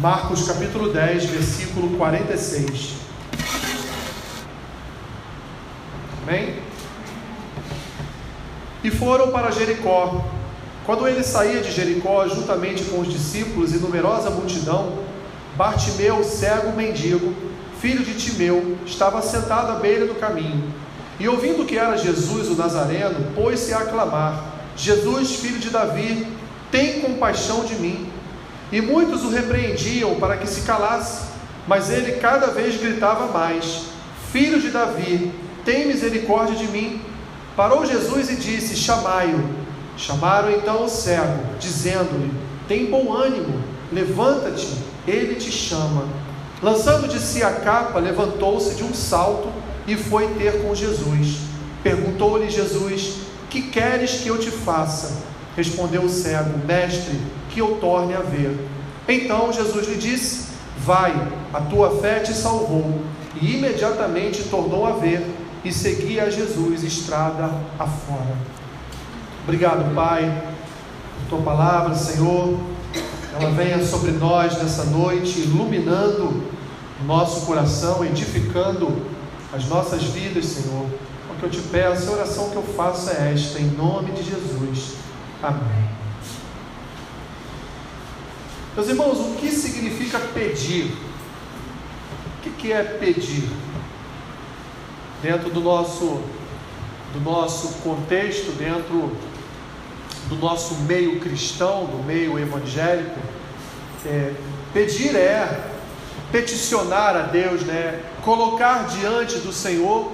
Marcos capítulo 10, versículo 46. Amém? E foram para Jericó. Quando ele saía de Jericó, juntamente com os discípulos e numerosa multidão, Bartimeu, cego mendigo, filho de Timeu, estava sentado à beira do caminho. E ouvindo que era Jesus o Nazareno, pôs-se a clamar: Jesus, filho de Davi, tem compaixão de mim. E muitos o repreendiam para que se calasse, mas ele cada vez gritava mais: Filho de Davi, tem misericórdia de mim. Parou Jesus e disse: Chamai-o. Chamaram então o cego, dizendo-lhe: Tem bom ânimo, levanta-te, ele te chama. Lançando de si a capa, levantou-se de um salto e foi ter com Jesus. Perguntou-lhe Jesus: Que queres que eu te faça? Respondeu o cego: Mestre, que eu torne a ver. Então Jesus lhe disse: Vai, a tua fé te salvou. E imediatamente tornou a ver e seguia a Jesus estrada afora. Obrigado, Pai, por tua palavra, Senhor. Ela venha sobre nós nessa noite, iluminando o nosso coração, edificando as nossas vidas, Senhor. O que eu te peço, a oração que eu faço é esta, em nome de Jesus. Amém. Meus irmãos, o que significa pedir? O que é pedir? Dentro do nosso, do nosso contexto, dentro do nosso meio cristão, do meio evangélico, é, pedir é peticionar a Deus, né? colocar diante do Senhor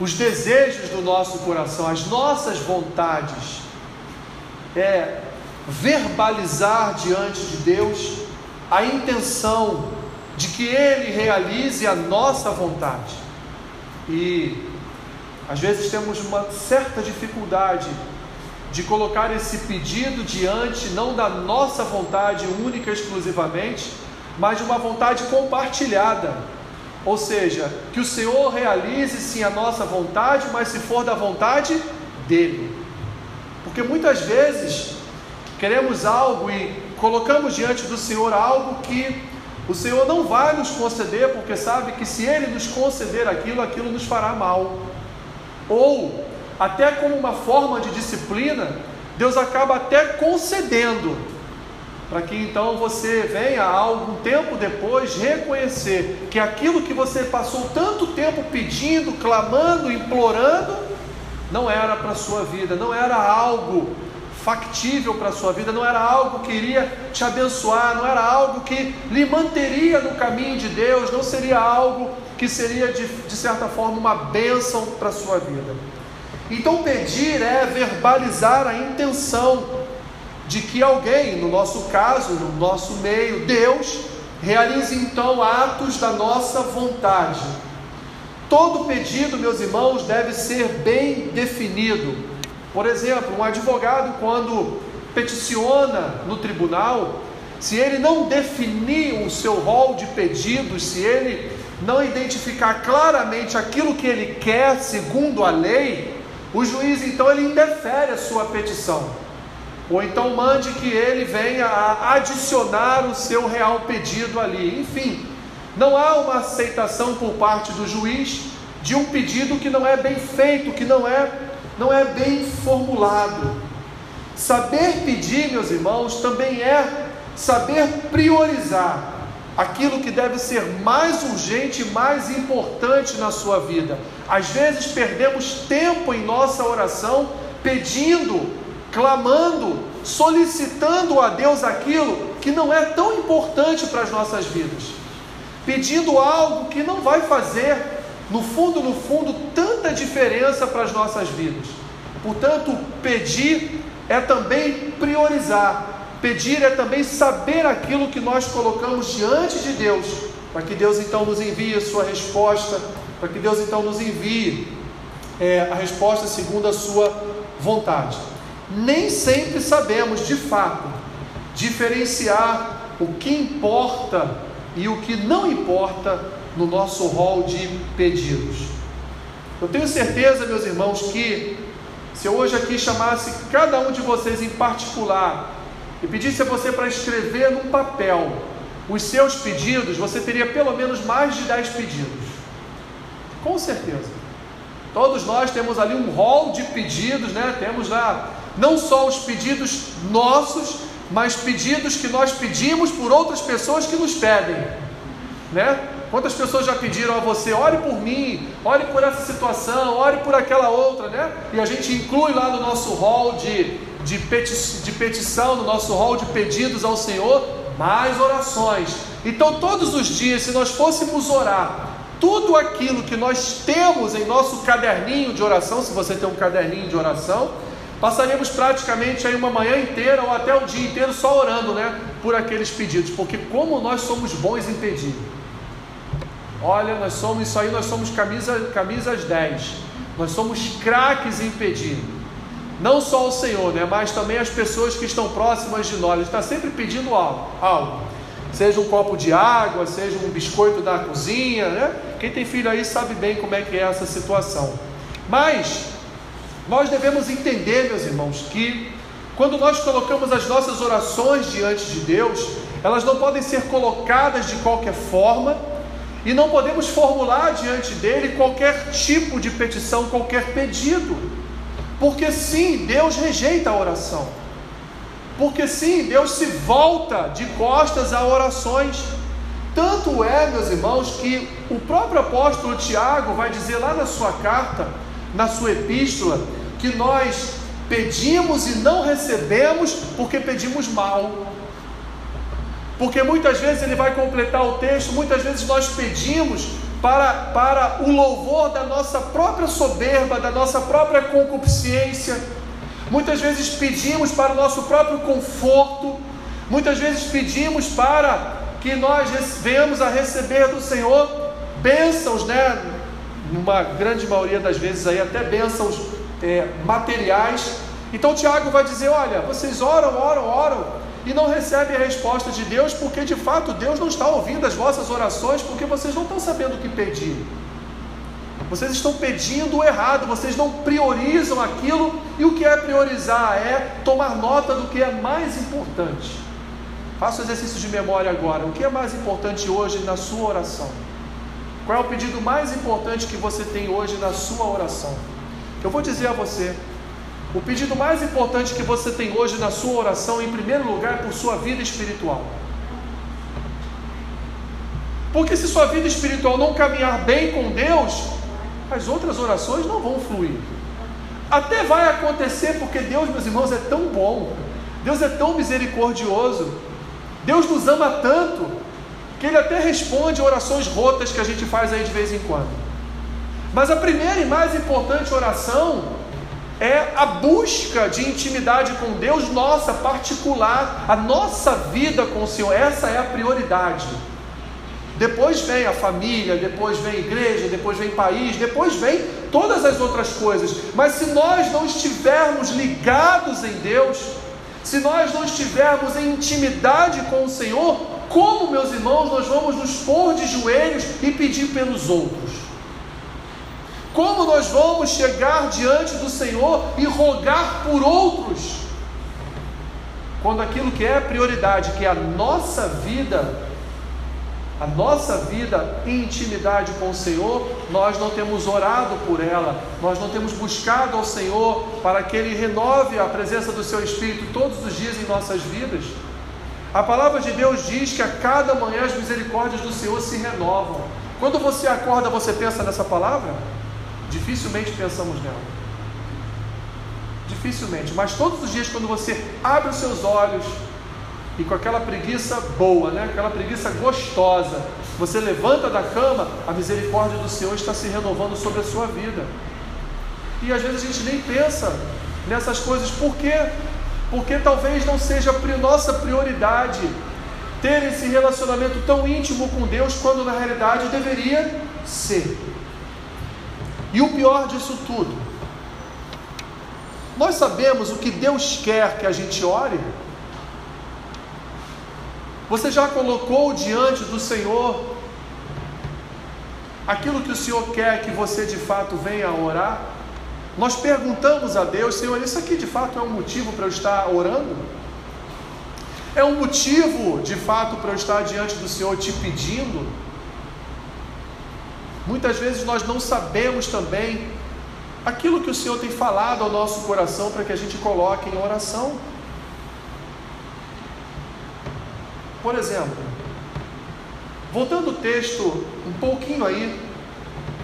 os desejos do nosso coração, as nossas vontades, é verbalizar diante de Deus a intenção de que Ele realize a nossa vontade. E às vezes temos uma certa dificuldade de colocar esse pedido diante não da nossa vontade única exclusivamente, mas de uma vontade compartilhada. Ou seja, que o Senhor realize sim a nossa vontade, mas se for da vontade dele. Porque muitas vezes queremos algo e colocamos diante do Senhor algo que o Senhor não vai nos conceder, porque sabe que se Ele nos conceder aquilo, aquilo nos fará mal. Ou até como uma forma de disciplina, Deus acaba até concedendo, para que então você venha, algum tempo depois, reconhecer que aquilo que você passou tanto tempo pedindo, clamando, implorando, não era para a sua vida, não era algo factível para a sua vida, não era algo que iria te abençoar, não era algo que lhe manteria no caminho de Deus, não seria algo que seria de, de certa forma uma bênção para a sua vida. Então, pedir é verbalizar a intenção de que alguém, no nosso caso, no nosso meio, Deus, realize então atos da nossa vontade. Todo pedido, meus irmãos, deve ser bem definido. Por exemplo, um advogado, quando peticiona no tribunal, se ele não definir o seu rol de pedidos, se ele não identificar claramente aquilo que ele quer segundo a lei, o juiz então ele indefere a sua petição, ou então mande que ele venha a adicionar o seu real pedido ali. Enfim, não há uma aceitação por parte do juiz de um pedido que não é bem feito, que não é não é bem formulado. Saber pedir, meus irmãos, também é saber priorizar aquilo que deve ser mais urgente mais importante na sua vida. Às vezes perdemos tempo em nossa oração pedindo, clamando, solicitando a Deus aquilo que não é tão importante para as nossas vidas. Pedindo algo que não vai fazer, no fundo, no fundo, tanta diferença para as nossas vidas. Portanto, pedir é também priorizar, Pedir é também saber aquilo que nós colocamos diante de Deus, para que Deus então nos envie a sua resposta, para que Deus então nos envie é, a resposta segundo a sua vontade. Nem sempre sabemos de fato diferenciar o que importa e o que não importa no nosso rol de pedidos. Eu tenho certeza, meus irmãos, que se eu hoje aqui chamasse cada um de vocês em particular e pedisse a você para escrever num papel os seus pedidos, você teria pelo menos mais de 10 pedidos. Com certeza. Todos nós temos ali um rol de pedidos, né? Temos lá não só os pedidos nossos, mas pedidos que nós pedimos por outras pessoas que nos pedem, né? Quantas pessoas já pediram a você, ore por mim, ore por essa situação, ore por aquela outra, né? E a gente inclui lá no nosso rol de, de, peti de petição, no nosso rol de pedidos ao Senhor, mais orações. Então, todos os dias, se nós fôssemos orar, tudo aquilo que nós temos em nosso caderninho de oração, se você tem um caderninho de oração, passaríamos praticamente aí uma manhã inteira ou até o dia inteiro só orando, né, por aqueles pedidos, porque como nós somos bons em pedir. Olha, nós somos isso aí, nós somos camisa, camisas 10. Nós somos craques em pedir. Não só o Senhor, né, mas também as pessoas que estão próximas de nós. Gente está sempre pedindo algo, algo. Seja um copo de água, seja um biscoito da cozinha, né? Quem tem filho aí sabe bem como é que é essa situação. Mas nós devemos entender, meus irmãos, que quando nós colocamos as nossas orações diante de Deus, elas não podem ser colocadas de qualquer forma e não podemos formular diante dele qualquer tipo de petição, qualquer pedido. Porque sim, Deus rejeita a oração. Porque sim, Deus se volta de costas a orações. Tanto é, meus irmãos, que o próprio apóstolo Tiago vai dizer lá na sua carta, na sua epístola, que nós pedimos e não recebemos porque pedimos mal. Porque muitas vezes ele vai completar o texto, muitas vezes nós pedimos para, para o louvor da nossa própria soberba, da nossa própria concupiscência. Muitas vezes pedimos para o nosso próprio conforto. Muitas vezes pedimos para que nós venhamos a receber do Senhor bênçãos, né? Numa grande maioria das vezes aí até bênçãos é, materiais. Então Tiago vai dizer: olha, vocês oram, oram, oram, e não recebem a resposta de Deus, porque de fato Deus não está ouvindo as vossas orações, porque vocês não estão sabendo o que pedir. Vocês estão pedindo errado, vocês não priorizam aquilo, e o que é priorizar é tomar nota do que é mais importante. Faça o exercício de memória agora. O que é mais importante hoje na sua oração? Qual é o pedido mais importante que você tem hoje na sua oração? Eu vou dizer a você, o pedido mais importante que você tem hoje na sua oração, em primeiro lugar, é por sua vida espiritual. Porque se sua vida espiritual não caminhar bem com Deus, as outras orações não vão fluir. Até vai acontecer, porque Deus, meus irmãos, é tão bom, Deus é tão misericordioso, Deus nos ama tanto, que Ele até responde orações rotas que a gente faz aí de vez em quando. Mas a primeira e mais importante oração é a busca de intimidade com Deus nossa, particular, a nossa vida com o Senhor, essa é a prioridade. Depois vem a família, depois vem a igreja, depois vem país, depois vem todas as outras coisas. Mas se nós não estivermos ligados em Deus, se nós não estivermos em intimidade com o Senhor, como, meus irmãos, nós vamos nos pôr de joelhos e pedir pelos outros? Como nós vamos chegar diante do Senhor e rogar por outros? Quando aquilo que é prioridade, que é a nossa vida, a nossa vida em intimidade com o Senhor, nós não temos orado por ela, nós não temos buscado ao Senhor para que Ele renove a presença do Seu Espírito todos os dias em nossas vidas. A palavra de Deus diz que a cada manhã as misericórdias do Senhor se renovam. Quando você acorda, você pensa nessa palavra? Dificilmente pensamos nela. Dificilmente. Mas todos os dias, quando você abre os seus olhos e com aquela preguiça boa, né? aquela preguiça gostosa, você levanta da cama, a misericórdia do Senhor está se renovando sobre a sua vida. E às vezes a gente nem pensa nessas coisas. Por quê? Porque talvez não seja nossa prioridade ter esse relacionamento tão íntimo com Deus, quando na realidade deveria ser. E o pior disso tudo, nós sabemos o que Deus quer que a gente ore? Você já colocou diante do Senhor aquilo que o Senhor quer que você de fato venha orar? Nós perguntamos a Deus, Senhor, isso aqui de fato é um motivo para eu estar orando? É um motivo, de fato, para eu estar diante do Senhor te pedindo? Muitas vezes nós não sabemos também aquilo que o Senhor tem falado ao nosso coração para que a gente coloque em oração. Por exemplo, voltando o texto um pouquinho aí,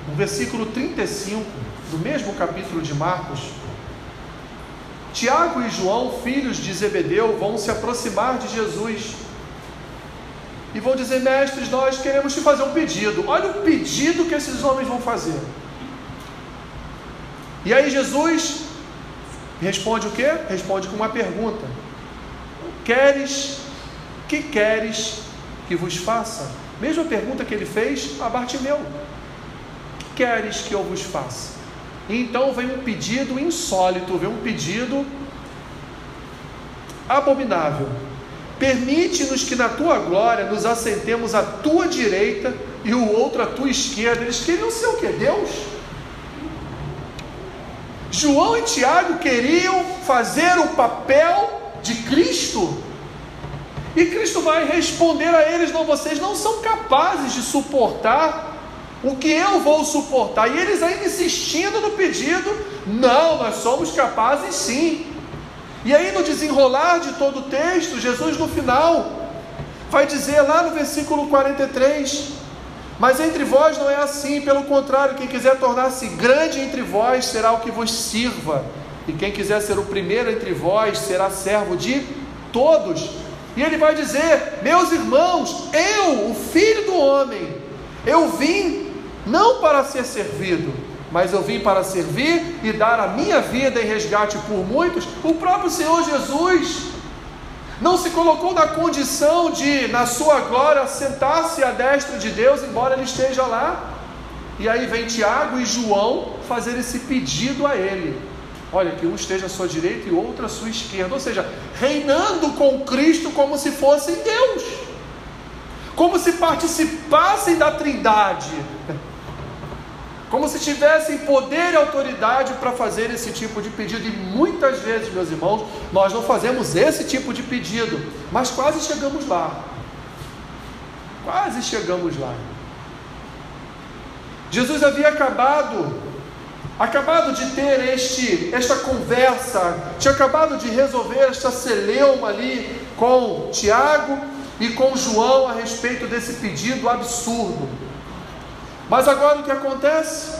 no versículo 35 do mesmo capítulo de Marcos, Tiago e João, filhos de Zebedeu, vão se aproximar de Jesus e vão dizer: Mestres, nós queremos te fazer um pedido. Olha o pedido que esses homens vão fazer. E aí Jesus responde o que? Responde com uma pergunta: Queres, que queres que vos faça? Mesma pergunta que ele fez a Bartimeu: Que queres que eu vos faça? E então vem um pedido insólito, vem um pedido abominável. Permite-nos que na tua glória nos assentemos à tua direita e o outro à tua esquerda. Eles queriam ser o que? Deus? João e Tiago queriam fazer o papel de Cristo. E Cristo vai responder a eles: não, vocês não são capazes de suportar o que eu vou suportar. E eles ainda insistindo no pedido: não, nós somos capazes sim. E aí, no desenrolar de todo o texto, Jesus no final vai dizer lá no versículo 43: Mas entre vós não é assim, pelo contrário, quem quiser tornar-se grande entre vós será o que vos sirva, e quem quiser ser o primeiro entre vós será servo de todos. E ele vai dizer: Meus irmãos, eu, o filho do homem, eu vim não para ser servido, mas eu vim para servir e dar a minha vida em resgate por muitos. O próprio Senhor Jesus não se colocou na condição de, na sua glória, sentar-se à destra de Deus, embora ele esteja lá. E aí vem Tiago e João fazer esse pedido a ele. Olha, que um esteja à sua direita e outro à sua esquerda, ou seja, reinando com Cristo como se fossem Deus, como se participassem da Trindade como se tivessem poder e autoridade para fazer esse tipo de pedido. E muitas vezes, meus irmãos, nós não fazemos esse tipo de pedido, mas quase chegamos lá. Quase chegamos lá. Jesus havia acabado, acabado de ter este, esta conversa, tinha acabado de resolver esta celeuma ali com Tiago e com João a respeito desse pedido absurdo. Mas agora o que acontece?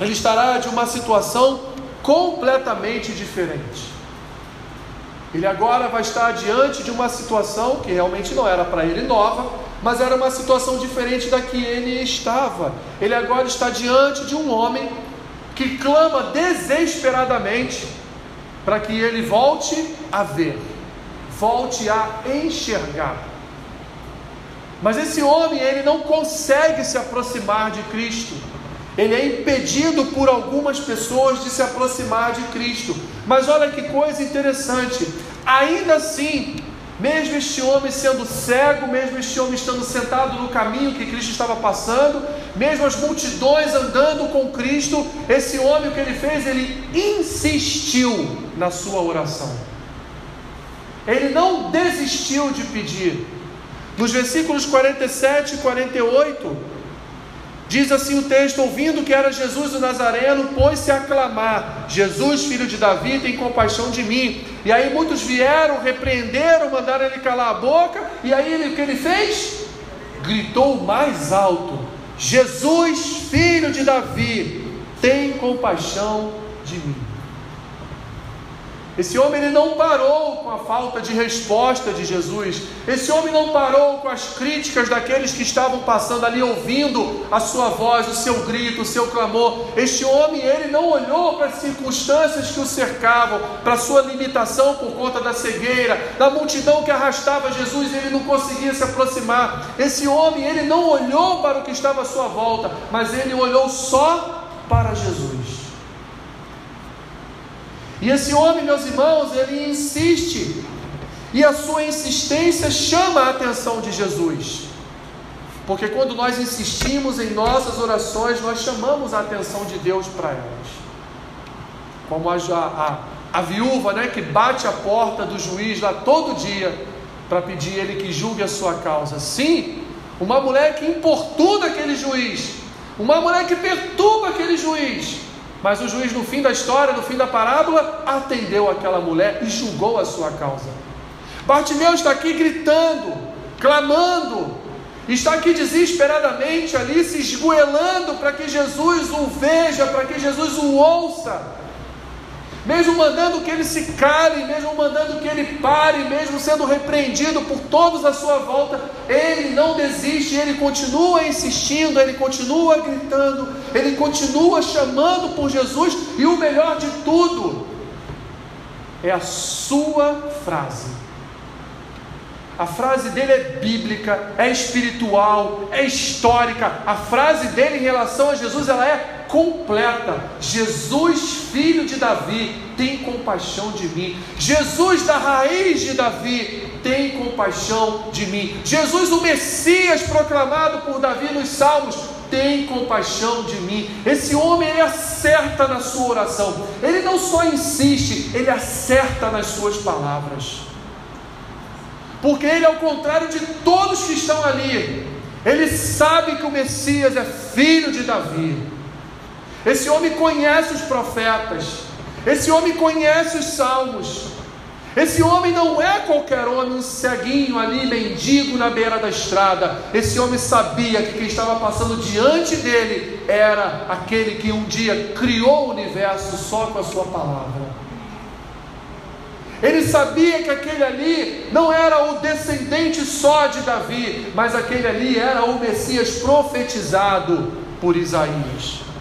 Ele estará de uma situação completamente diferente. Ele agora vai estar diante de uma situação que realmente não era para ele nova, mas era uma situação diferente da que ele estava. Ele agora está diante de um homem que clama desesperadamente para que ele volte a ver, volte a enxergar. Mas esse homem, ele não consegue se aproximar de Cristo. Ele é impedido por algumas pessoas de se aproximar de Cristo. Mas olha que coisa interessante. Ainda assim, mesmo este homem sendo cego, mesmo este homem estando sentado no caminho que Cristo estava passando, mesmo as multidões andando com Cristo, esse homem o que ele fez, ele insistiu na sua oração. Ele não desistiu de pedir. Nos versículos 47 e 48, diz assim o texto: ouvindo que era Jesus o Nazareno, pôs-se a clamar: Jesus, filho de Davi, tem compaixão de mim. E aí muitos vieram, repreenderam, mandaram ele calar a boca, e aí ele, o que ele fez? Gritou mais alto: Jesus, filho de Davi, tem compaixão de mim. Esse homem ele não parou com a falta de resposta de Jesus. Esse homem não parou com as críticas daqueles que estavam passando ali ouvindo a sua voz, o seu grito, o seu clamor. Este homem ele não olhou para as circunstâncias que o cercavam, para a sua limitação por conta da cegueira, da multidão que arrastava Jesus, ele não conseguia se aproximar. Esse homem ele não olhou para o que estava à sua volta, mas ele olhou só para Jesus. E esse homem, meus irmãos, ele insiste, e a sua insistência chama a atenção de Jesus. Porque quando nós insistimos em nossas orações, nós chamamos a atenção de Deus para elas. Como a, a, a viúva, né, que bate a porta do juiz lá todo dia para pedir ele que julgue a sua causa. Sim, uma mulher que importuna aquele juiz, uma mulher que perturba aquele juiz. Mas o juiz, no fim da história, no fim da parábola, atendeu aquela mulher e julgou a sua causa. Bartimeu está aqui gritando, clamando, está aqui desesperadamente ali se esgoelando para que Jesus o veja, para que Jesus o ouça mesmo mandando que ele se cale, mesmo mandando que ele pare, mesmo sendo repreendido por todos à sua volta, ele não desiste, ele continua insistindo, ele continua gritando, ele continua chamando por Jesus, e o melhor de tudo é a sua frase. A frase dele é bíblica, é espiritual, é histórica. A frase dele em relação a Jesus ela é completa. Jesus, filho de Davi, tem compaixão de mim. Jesus, da raiz de Davi, tem compaixão de mim. Jesus, o Messias proclamado por Davi nos Salmos, tem compaixão de mim. Esse homem ele acerta na sua oração. Ele não só insiste, ele acerta nas suas palavras. Porque ele, ao contrário de todos que estão ali, ele sabe que o Messias é filho de Davi. Esse homem conhece os profetas. Esse homem conhece os salmos. Esse homem não é qualquer homem, um ceguinho ali, mendigo na beira da estrada. Esse homem sabia que quem estava passando diante dele era aquele que um dia criou o universo só com a sua palavra. Ele sabia que aquele ali não era o descendente só de Davi, mas aquele ali era o Messias profetizado por Isaías.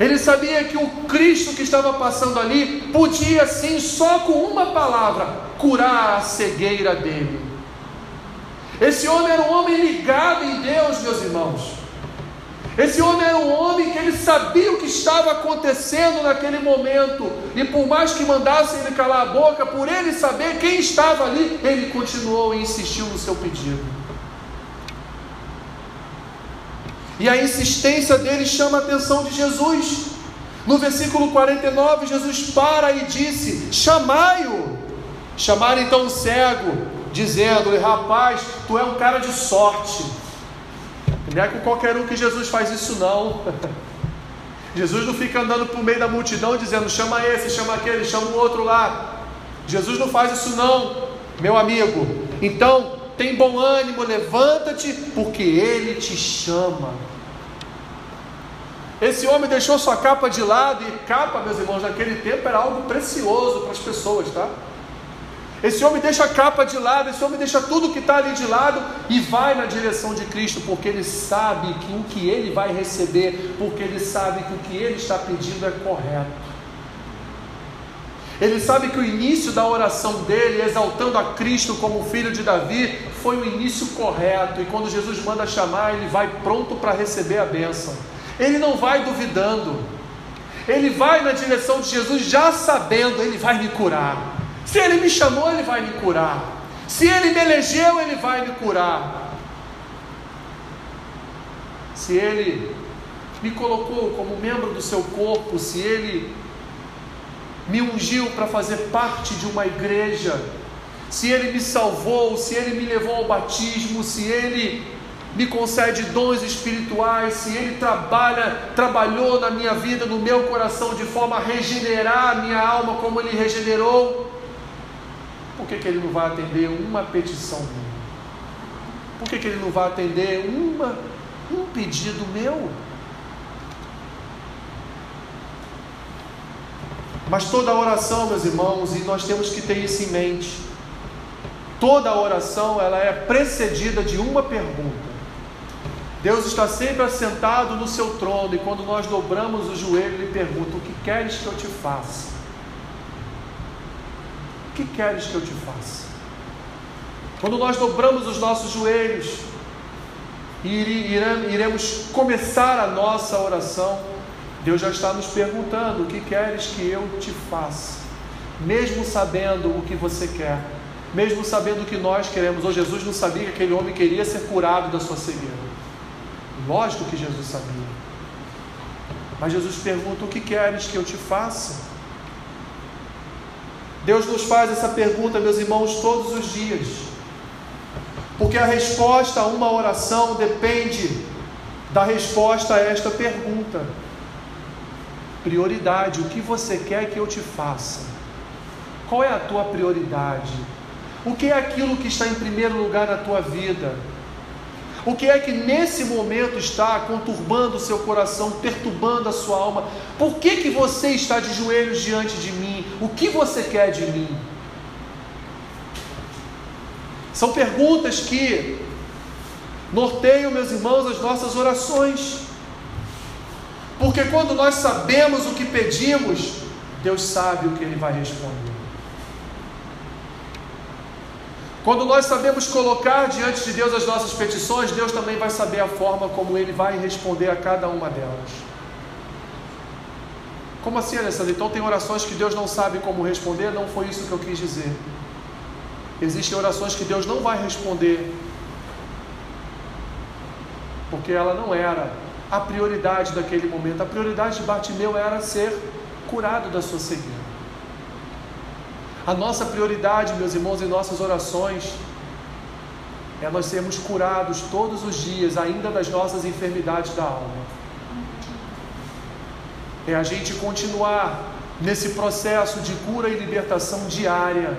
Ele sabia que o Cristo que estava passando ali podia sim, só com uma palavra, curar a cegueira dele. Esse homem era um homem ligado em Deus, meus irmãos. Esse homem era um homem que ele sabia o que estava acontecendo naquele momento, e por mais que mandassem ele calar a boca, por ele saber quem estava ali, ele continuou e insistiu no seu pedido. E a insistência dele chama a atenção de Jesus. No versículo 49, Jesus para e disse: Chamai-o. Chamaram então o cego, dizendo-lhe: Rapaz, tu é um cara de sorte. Não é com qualquer um que Jesus faz isso, não. Jesus não fica andando por meio da multidão dizendo: chama esse, chama aquele, chama o outro lá. Jesus não faz isso, não, meu amigo. Então, tem bom ânimo, levanta-te, porque Ele te chama. Esse homem deixou sua capa de lado, e capa, meus irmãos, naquele tempo era algo precioso para as pessoas, tá? Esse homem deixa a capa de lado, esse homem deixa tudo que está ali de lado e vai na direção de Cristo, porque ele sabe que o que ele vai receber, porque ele sabe que o que ele está pedindo é correto. Ele sabe que o início da oração dele, exaltando a Cristo como filho de Davi, foi o início correto. E quando Jesus manda chamar, ele vai pronto para receber a bênção. Ele não vai duvidando. Ele vai na direção de Jesus já sabendo, ele vai me curar. Se ele me chamou, ele vai me curar. Se ele me elegeu, ele vai me curar. Se ele me colocou como membro do seu corpo, se ele me ungiu para fazer parte de uma igreja, se Ele me salvou, se Ele me levou ao batismo, se Ele me concede dons espirituais, se Ele trabalha, trabalhou na minha vida, no meu coração, de forma a regenerar a minha alma como Ele regenerou, por que, que Ele não vai atender uma petição minha? Por que, que Ele não vai atender uma, um pedido meu? Mas toda oração, meus irmãos, e nós temos que ter isso em mente. Toda oração ela é precedida de uma pergunta. Deus está sempre assentado no seu trono e quando nós dobramos o joelho, ele pergunta: "O que queres que eu te faça?" O que queres que eu te faça? Quando nós dobramos os nossos joelhos e iremos começar a nossa oração, Deus já está nos perguntando: o que queres que eu te faça? Mesmo sabendo o que você quer, mesmo sabendo o que nós queremos. Ou Jesus não sabia que aquele homem queria ser curado da sua cegueira. Lógico que Jesus sabia. Mas Jesus pergunta: o que queres que eu te faça? Deus nos faz essa pergunta, meus irmãos, todos os dias. Porque a resposta a uma oração depende da resposta a esta pergunta. Prioridade: o que você quer que eu te faça? Qual é a tua prioridade? O que é aquilo que está em primeiro lugar na tua vida? O que é que nesse momento está conturbando o seu coração, perturbando a sua alma? Por que, que você está de joelhos diante de mim? O que você quer de mim? São perguntas que norteiam, meus irmãos, as nossas orações. Porque quando nós sabemos o que pedimos, Deus sabe o que Ele vai responder. Quando nós sabemos colocar diante de Deus as nossas petições, Deus também vai saber a forma como Ele vai responder a cada uma delas. Como assim, Alessandro? Então tem orações que Deus não sabe como responder? Não foi isso que eu quis dizer. Existem orações que Deus não vai responder, porque ela não era a prioridade daquele momento. A prioridade de Bartimeu era ser curado da sua cegueira. A nossa prioridade, meus irmãos, em nossas orações, é nós sermos curados todos os dias, ainda das nossas enfermidades da alma. É a gente continuar nesse processo de cura e libertação diária,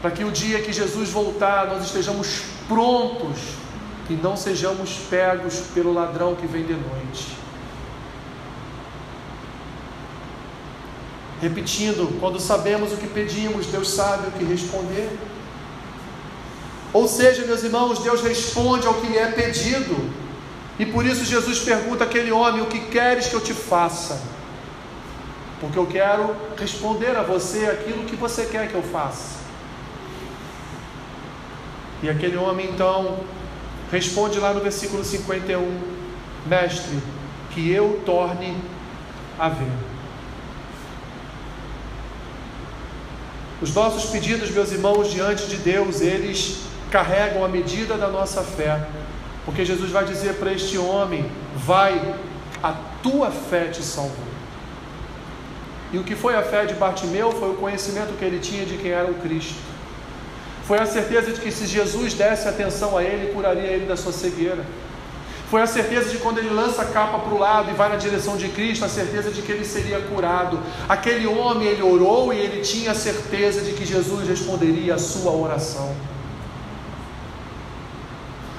para que o dia que Jesus voltar, nós estejamos prontos e não sejamos pegos pelo ladrão que vem de noite. Repetindo, quando sabemos o que pedimos, Deus sabe o que responder. Ou seja, meus irmãos, Deus responde ao que lhe é pedido. E por isso Jesus pergunta àquele homem: O que queres que eu te faça? Porque eu quero responder a você aquilo que você quer que eu faça. E aquele homem então responde lá no versículo 51: Mestre, que eu torne a ver. Os nossos pedidos, meus irmãos, diante de Deus, eles carregam a medida da nossa fé. Porque Jesus vai dizer para este homem: Vai, a tua fé te salvou. E o que foi a fé de Bartimeu foi o conhecimento que ele tinha de quem era o Cristo. Foi a certeza de que se Jesus desse atenção a ele, curaria ele da sua cegueira. Foi a certeza de quando ele lança a capa para o lado e vai na direção de Cristo, a certeza de que ele seria curado. Aquele homem, ele orou e ele tinha a certeza de que Jesus responderia a sua oração.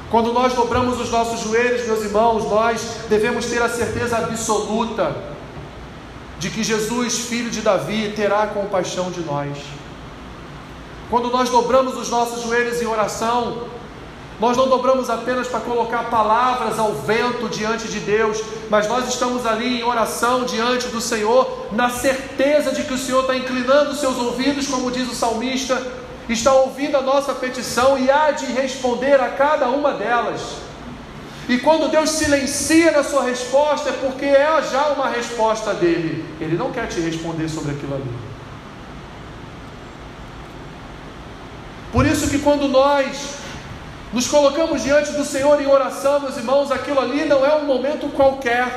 Quando nós dobramos os nossos joelhos, meus irmãos, nós devemos ter a certeza absoluta de que Jesus, filho de Davi, terá compaixão de nós. Quando nós dobramos os nossos joelhos em oração, nós não dobramos apenas para colocar palavras ao vento diante de Deus, mas nós estamos ali em oração diante do Senhor, na certeza de que o Senhor está inclinando seus ouvidos, como diz o salmista, está ouvindo a nossa petição e há de responder a cada uma delas. E quando Deus silencia na sua resposta, é porque é já uma resposta dele. Ele não quer te responder sobre aquilo ali. Por isso que quando nós nos colocamos diante do Senhor em oração, meus irmãos, aquilo ali não é um momento qualquer,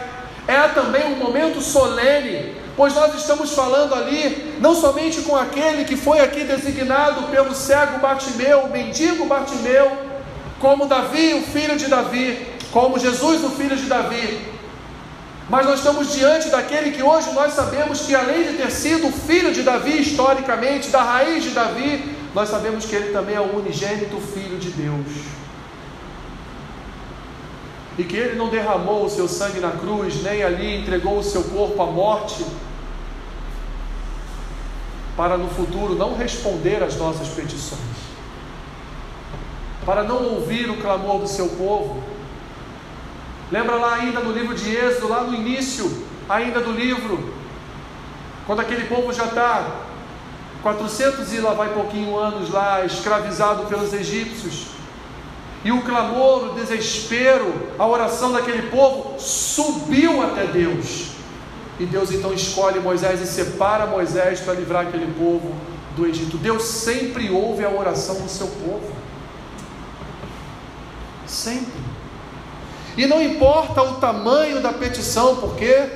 é também um momento solene, pois nós estamos falando ali não somente com aquele que foi aqui designado pelo cego Bartimeu, o mendigo Bartimeu, como Davi, o filho de Davi, como Jesus, o filho de Davi, mas nós estamos diante daquele que hoje nós sabemos que, além de ter sido o filho de Davi historicamente, da raiz de Davi, nós sabemos que ele também é o unigênito Filho de Deus. E que ele não derramou o seu sangue na cruz, nem ali entregou o seu corpo à morte, para no futuro não responder às nossas petições, para não ouvir o clamor do seu povo. Lembra lá ainda no livro de Êxodo, lá no início ainda do livro, quando aquele povo já está 400 e lá vai pouquinho anos lá, escravizado pelos egípcios. E o clamor, o desespero, a oração daquele povo subiu até Deus. E Deus então escolhe Moisés e separa Moisés para livrar aquele povo do Egito. Deus sempre ouve a oração do seu povo. Sempre. E não importa o tamanho da petição, porque,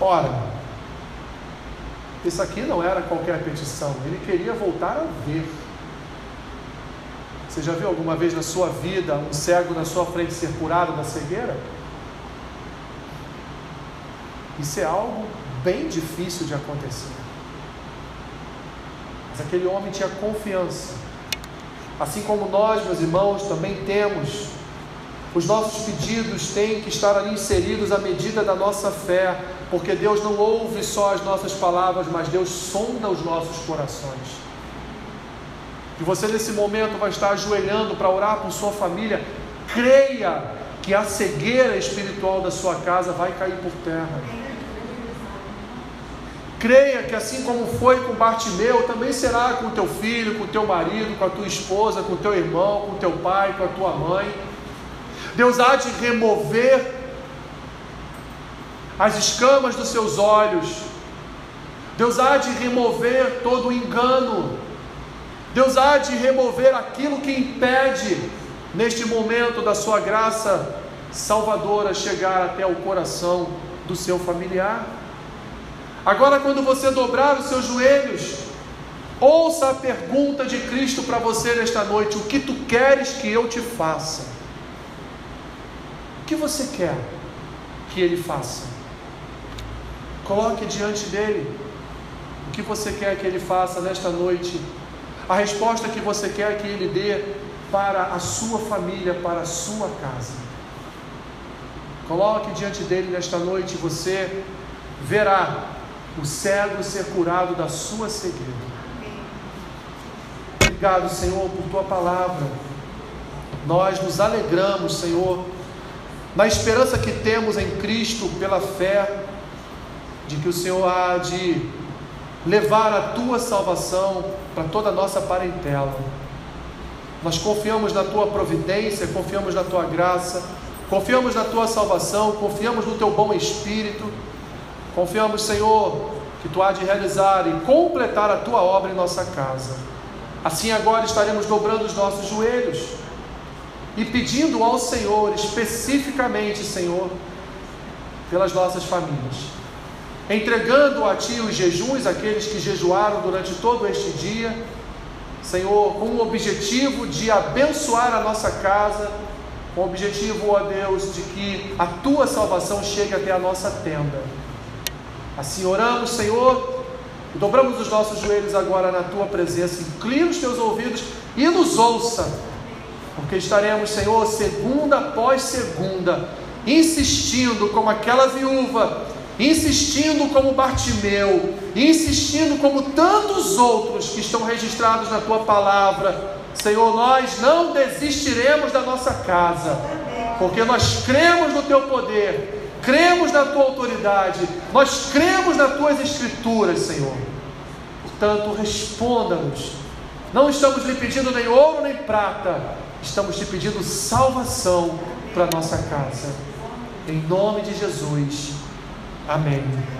ora, Isso aqui não era qualquer petição, ele queria voltar a ver. Você já viu alguma vez na sua vida um cego na sua frente ser curado da cegueira? Isso é algo bem difícil de acontecer. Mas aquele homem tinha confiança. Assim como nós, meus irmãos, também temos. Os nossos pedidos têm que estar ali inseridos à medida da nossa fé, porque Deus não ouve só as nossas palavras, mas Deus sonda os nossos corações. E você nesse momento vai estar ajoelhando para orar por sua família. Creia que a cegueira espiritual da sua casa vai cair por terra. Creia que assim como foi com Bartimeu, também será com o teu filho, com o teu marido, com a tua esposa, com o teu irmão, com o teu pai, com a tua mãe. Deus há de remover as escamas dos seus olhos. Deus há de remover todo o engano. Deus há de remover aquilo que impede, neste momento da sua graça salvadora, chegar até o coração do seu familiar. Agora, quando você dobrar os seus joelhos, ouça a pergunta de Cristo para você nesta noite: O que tu queres que eu te faça? O que você quer que ele faça? Coloque diante dele o que você quer que ele faça nesta noite, a resposta que você quer que ele dê para a sua família, para a sua casa. Coloque diante dele nesta noite, você verá o cego ser curado da sua cegueira. Obrigado, Senhor, por tua palavra. Nós nos alegramos, Senhor, na esperança que temos em Cristo pela fé, de que o Senhor há de levar a tua salvação para toda a nossa parentela. Nós confiamos na tua providência, confiamos na tua graça, confiamos na tua salvação, confiamos no teu bom espírito Confiamos, Senhor, que tu há de realizar e completar a tua obra em nossa casa. Assim agora estaremos dobrando os nossos joelhos e pedindo ao Senhor, especificamente, Senhor, pelas nossas famílias. Entregando a Ti os jejuns, aqueles que jejuaram durante todo este dia, Senhor, com o objetivo de abençoar a nossa casa, com o objetivo, ó Deus, de que a Tua salvação chegue até a nossa tenda. Assim oramos, Senhor, e dobramos os nossos joelhos agora na tua presença. Inclina os teus ouvidos e nos ouça, porque estaremos, Senhor, segunda após segunda, insistindo como aquela viúva, insistindo como Bartimeu, insistindo como tantos outros que estão registrados na tua palavra. Senhor, nós não desistiremos da nossa casa, porque nós cremos no teu poder cremos na tua autoridade, nós cremos nas tuas escrituras, Senhor. Portanto, responda-nos. Não estamos lhe pedindo nem ouro nem prata, estamos te pedindo salvação para nossa casa. Em nome de Jesus. Amém.